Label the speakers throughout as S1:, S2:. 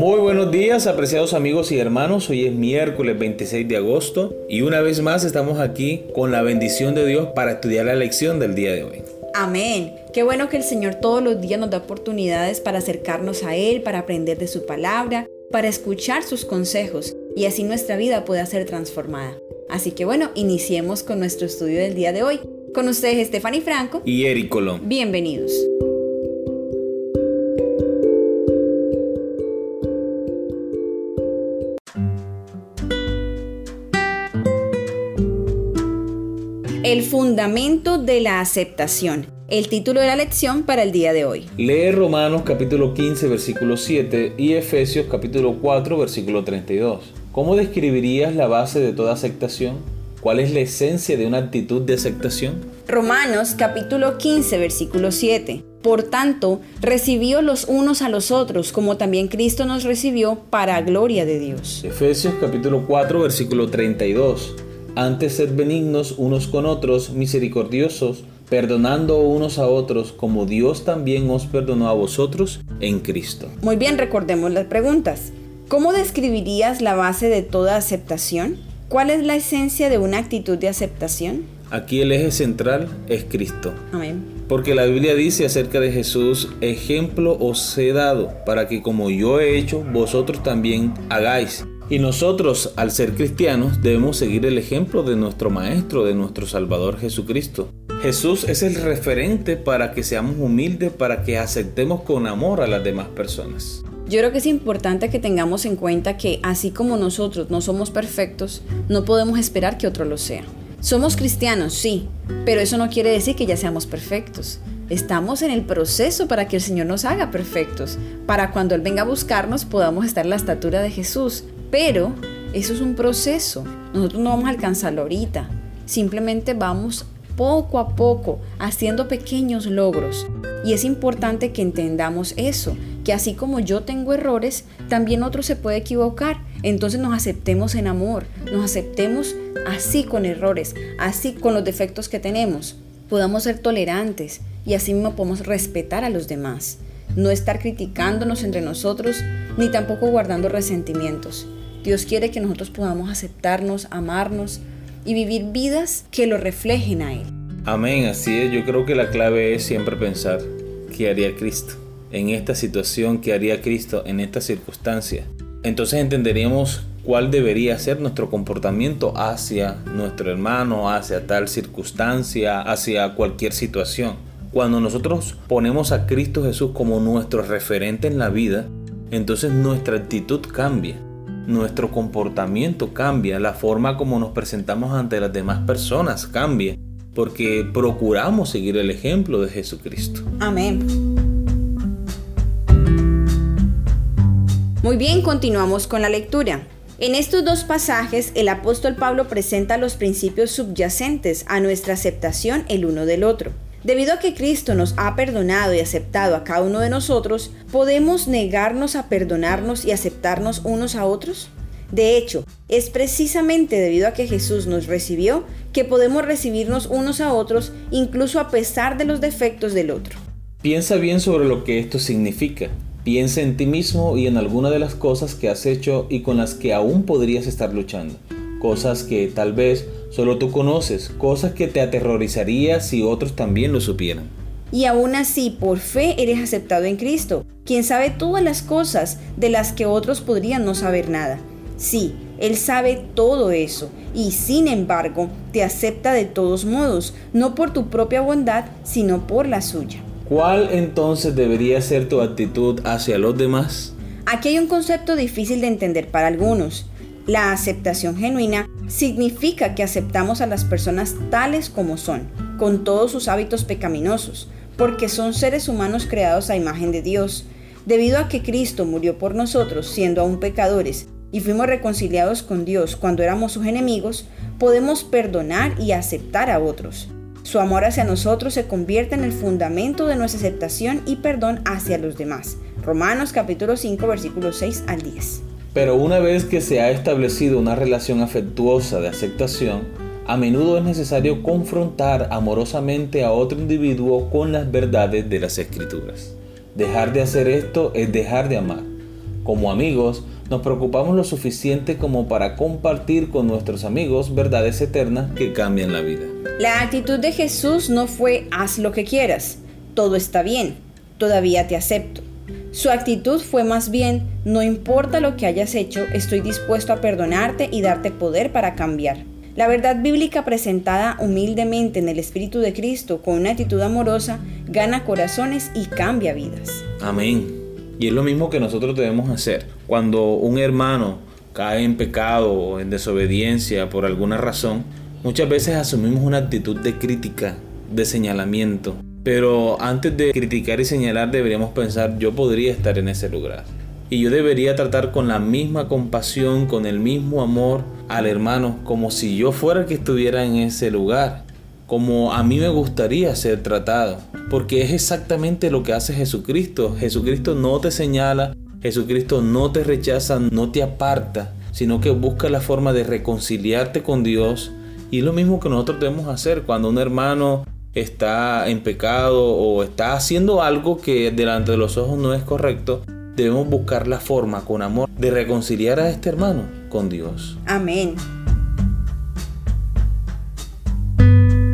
S1: Muy buenos días, apreciados amigos y hermanos. Hoy es miércoles 26 de agosto y una vez más estamos aquí con la bendición de Dios para estudiar la lección del día de hoy.
S2: Amén. Qué bueno que el Señor todos los días nos da oportunidades para acercarnos a Él, para aprender de su palabra, para escuchar sus consejos y así nuestra vida pueda ser transformada. Así que bueno, iniciemos con nuestro estudio del día de hoy. Con ustedes Stephanie Franco
S1: y Eric Colón.
S2: Bienvenidos. El fundamento de la aceptación. El título de la lección para el día de hoy.
S1: Lee Romanos capítulo 15 versículo 7 y Efesios capítulo 4 versículo 32. ¿Cómo describirías la base de toda aceptación? ¿Cuál es la esencia de una actitud de aceptación?
S2: Romanos capítulo 15 versículo 7. Por tanto, recibió los unos a los otros, como también Cristo nos recibió para gloria de Dios.
S1: Efesios capítulo 4 versículo 32. Antes sed benignos unos con otros, misericordiosos, perdonando unos a otros, como Dios también os perdonó a vosotros en Cristo.
S2: Muy bien, recordemos las preguntas. ¿Cómo describirías la base de toda aceptación? ¿Cuál es la esencia de una actitud de aceptación?
S1: Aquí el eje central es Cristo.
S2: Amén.
S1: Porque la Biblia dice acerca de Jesús, ejemplo os he dado, para que como yo he hecho, vosotros también hagáis. Y nosotros, al ser cristianos, debemos seguir el ejemplo de nuestro Maestro, de nuestro Salvador Jesucristo. Jesús es el referente para que seamos humildes, para que aceptemos con amor a las demás personas.
S2: Yo creo que es importante que tengamos en cuenta que así como nosotros no somos perfectos, no podemos esperar que otro lo sea. Somos cristianos, sí, pero eso no quiere decir que ya seamos perfectos. Estamos en el proceso para que el Señor nos haga perfectos, para cuando Él venga a buscarnos podamos estar en la estatura de Jesús, pero eso es un proceso. Nosotros no vamos a alcanzarlo ahorita. Simplemente vamos poco a poco haciendo pequeños logros. Y es importante que entendamos eso, que así como yo tengo errores, también otro se puede equivocar. Entonces nos aceptemos en amor, nos aceptemos así con errores, así con los defectos que tenemos. Podamos ser tolerantes y así mismo podemos respetar a los demás. No estar criticándonos entre nosotros ni tampoco guardando resentimientos. Dios quiere que nosotros podamos aceptarnos, amarnos y vivir vidas que lo reflejen a Él.
S1: Amén, así es. Yo creo que la clave es siempre pensar qué haría Cristo en esta situación, qué haría Cristo en esta circunstancia. Entonces entenderíamos cuál debería ser nuestro comportamiento hacia nuestro hermano, hacia tal circunstancia, hacia cualquier situación. Cuando nosotros ponemos a Cristo Jesús como nuestro referente en la vida, entonces nuestra actitud cambia nuestro comportamiento cambia, la forma como nos presentamos ante las demás personas cambia, porque procuramos seguir el ejemplo de Jesucristo.
S2: Amén. Muy bien, continuamos con la lectura. En estos dos pasajes, el apóstol Pablo presenta los principios subyacentes a nuestra aceptación el uno del otro. Debido a que Cristo nos ha perdonado y aceptado a cada uno de nosotros, ¿podemos negarnos a perdonarnos y aceptarnos unos a otros? De hecho, es precisamente debido a que Jesús nos recibió que podemos recibirnos unos a otros incluso a pesar de los defectos del otro.
S1: Piensa bien sobre lo que esto significa. Piensa en ti mismo y en alguna de las cosas que has hecho y con las que aún podrías estar luchando. Cosas que tal vez Solo tú conoces cosas que te aterrorizaría si otros también lo supieran.
S2: Y aún así, por fe eres aceptado en Cristo, quien sabe todas las cosas de las que otros podrían no saber nada. Sí, Él sabe todo eso, y sin embargo te acepta de todos modos, no por tu propia bondad, sino por la suya.
S1: ¿Cuál entonces debería ser tu actitud hacia los demás?
S2: Aquí hay un concepto difícil de entender para algunos. La aceptación genuina significa que aceptamos a las personas tales como son, con todos sus hábitos pecaminosos, porque son seres humanos creados a imagen de Dios. Debido a que Cristo murió por nosotros siendo aún pecadores y fuimos reconciliados con Dios cuando éramos sus enemigos, podemos perdonar y aceptar a otros. Su amor hacia nosotros se convierte en el fundamento de nuestra aceptación y perdón hacia los demás. Romanos capítulo 5 versículos 6 al 10.
S1: Pero una vez que se ha establecido una relación afectuosa de aceptación, a menudo es necesario confrontar amorosamente a otro individuo con las verdades de las escrituras. Dejar de hacer esto es dejar de amar. Como amigos, nos preocupamos lo suficiente como para compartir con nuestros amigos verdades eternas que cambian la vida.
S2: La actitud de Jesús no fue haz lo que quieras, todo está bien, todavía te acepto. Su actitud fue más bien, no importa lo que hayas hecho, estoy dispuesto a perdonarte y darte poder para cambiar. La verdad bíblica presentada humildemente en el Espíritu de Cristo con una actitud amorosa gana corazones y cambia vidas.
S1: Amén. Y es lo mismo que nosotros debemos hacer. Cuando un hermano cae en pecado o en desobediencia por alguna razón, muchas veces asumimos una actitud de crítica, de señalamiento. Pero antes de criticar y señalar deberíamos pensar, yo podría estar en ese lugar. Y yo debería tratar con la misma compasión, con el mismo amor al hermano, como si yo fuera el que estuviera en ese lugar, como a mí me gustaría ser tratado, porque es exactamente lo que hace Jesucristo. Jesucristo no te señala, Jesucristo no te rechaza, no te aparta, sino que busca la forma de reconciliarte con Dios. Y es lo mismo que nosotros debemos hacer cuando un hermano está en pecado o está haciendo algo que delante de los ojos no es correcto, debemos buscar la forma con amor de reconciliar a este hermano con Dios.
S2: Amén.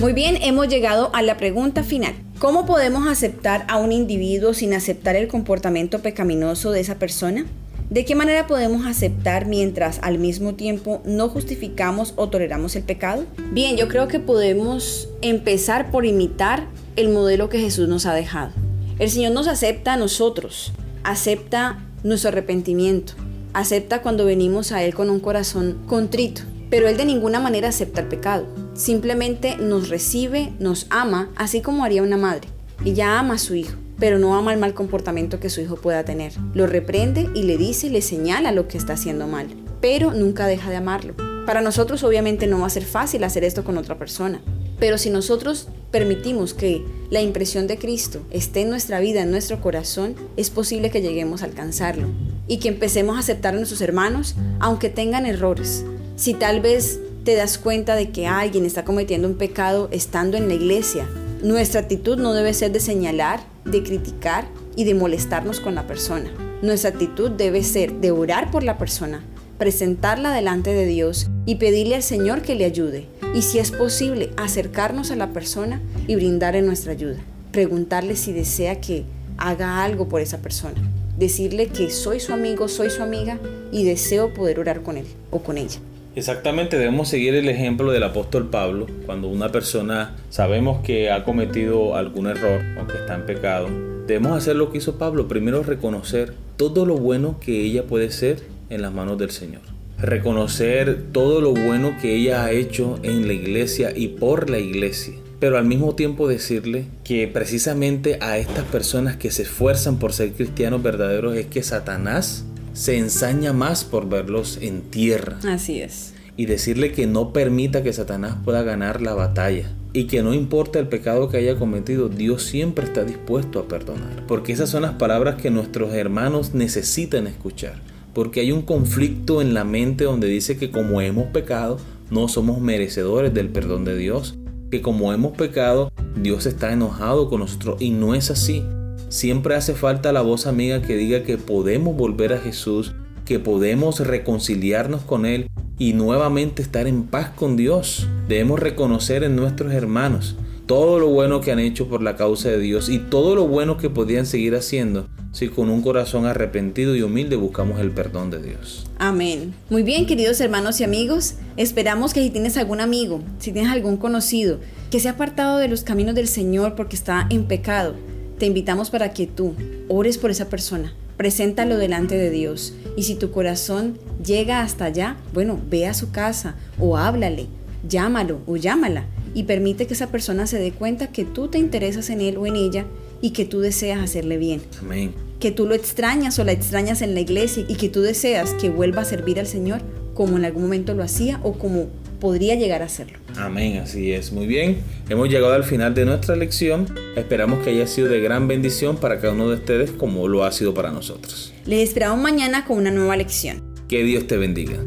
S2: Muy bien, hemos llegado a la pregunta final. ¿Cómo podemos aceptar a un individuo sin aceptar el comportamiento pecaminoso de esa persona? ¿De qué manera podemos aceptar mientras al mismo tiempo no justificamos o toleramos el pecado? Bien, yo creo que podemos empezar por imitar el modelo que Jesús nos ha dejado. El Señor nos acepta a nosotros, acepta nuestro arrepentimiento, acepta cuando venimos a Él con un corazón contrito, pero Él de ninguna manera acepta el pecado. Simplemente nos recibe, nos ama, así como haría una madre. Ella ama a su hijo, pero no ama el mal comportamiento que su hijo pueda tener. Lo reprende y le dice, le señala lo que está haciendo mal, pero nunca deja de amarlo. Para nosotros obviamente no va a ser fácil hacer esto con otra persona, pero si nosotros permitimos que la impresión de Cristo esté en nuestra vida, en nuestro corazón, es posible que lleguemos a alcanzarlo y que empecemos a aceptar a nuestros hermanos, aunque tengan errores. Si tal vez te das cuenta de que alguien está cometiendo un pecado estando en la iglesia, nuestra actitud no debe ser de señalar, de criticar y de molestarnos con la persona. Nuestra actitud debe ser de orar por la persona, presentarla delante de Dios y pedirle al Señor que le ayude. Y si es posible, acercarnos a la persona y brindarle nuestra ayuda. Preguntarle si desea que haga algo por esa persona. Decirle que soy su amigo, soy su amiga y deseo poder orar con él o con ella.
S1: Exactamente, debemos seguir el ejemplo del apóstol Pablo. Cuando una persona sabemos que ha cometido algún error o que está en pecado, debemos hacer lo que hizo Pablo. Primero reconocer todo lo bueno que ella puede ser en las manos del Señor. Reconocer todo lo bueno que ella ha hecho en la iglesia y por la iglesia. Pero al mismo tiempo decirle que precisamente a estas personas que se esfuerzan por ser cristianos verdaderos es que Satanás se ensaña más por verlos en tierra.
S2: Así es.
S1: Y decirle que no permita que Satanás pueda ganar la batalla. Y que no importa el pecado que haya cometido, Dios siempre está dispuesto a perdonar. Porque esas son las palabras que nuestros hermanos necesitan escuchar. Porque hay un conflicto en la mente donde dice que como hemos pecado, no somos merecedores del perdón de Dios. Que como hemos pecado, Dios está enojado con nosotros. Y no es así. Siempre hace falta la voz amiga que diga que podemos volver a Jesús, que podemos reconciliarnos con Él y nuevamente estar en paz con Dios. Debemos reconocer en nuestros hermanos todo lo bueno que han hecho por la causa de Dios y todo lo bueno que podían seguir haciendo si con un corazón arrepentido y humilde buscamos el perdón de Dios.
S2: Amén. Muy bien, queridos hermanos y amigos, esperamos que si tienes algún amigo, si tienes algún conocido que se ha apartado de los caminos del Señor porque está en pecado, te invitamos para que tú ores por esa persona, preséntalo delante de Dios y si tu corazón llega hasta allá, bueno, ve a su casa o háblale, llámalo o llámala y permite que esa persona se dé cuenta que tú te interesas en él o en ella y que tú deseas hacerle bien.
S1: Amén.
S2: Que tú lo extrañas o la extrañas en la iglesia y que tú deseas que vuelva a servir al Señor como en algún momento lo hacía o como podría llegar a hacerlo.
S1: Amén, así es. Muy bien, hemos llegado al final de nuestra lección. Esperamos que haya sido de gran bendición para cada uno de ustedes como lo ha sido para nosotros.
S2: Les esperamos mañana con una nueva lección.
S1: Que Dios te bendiga.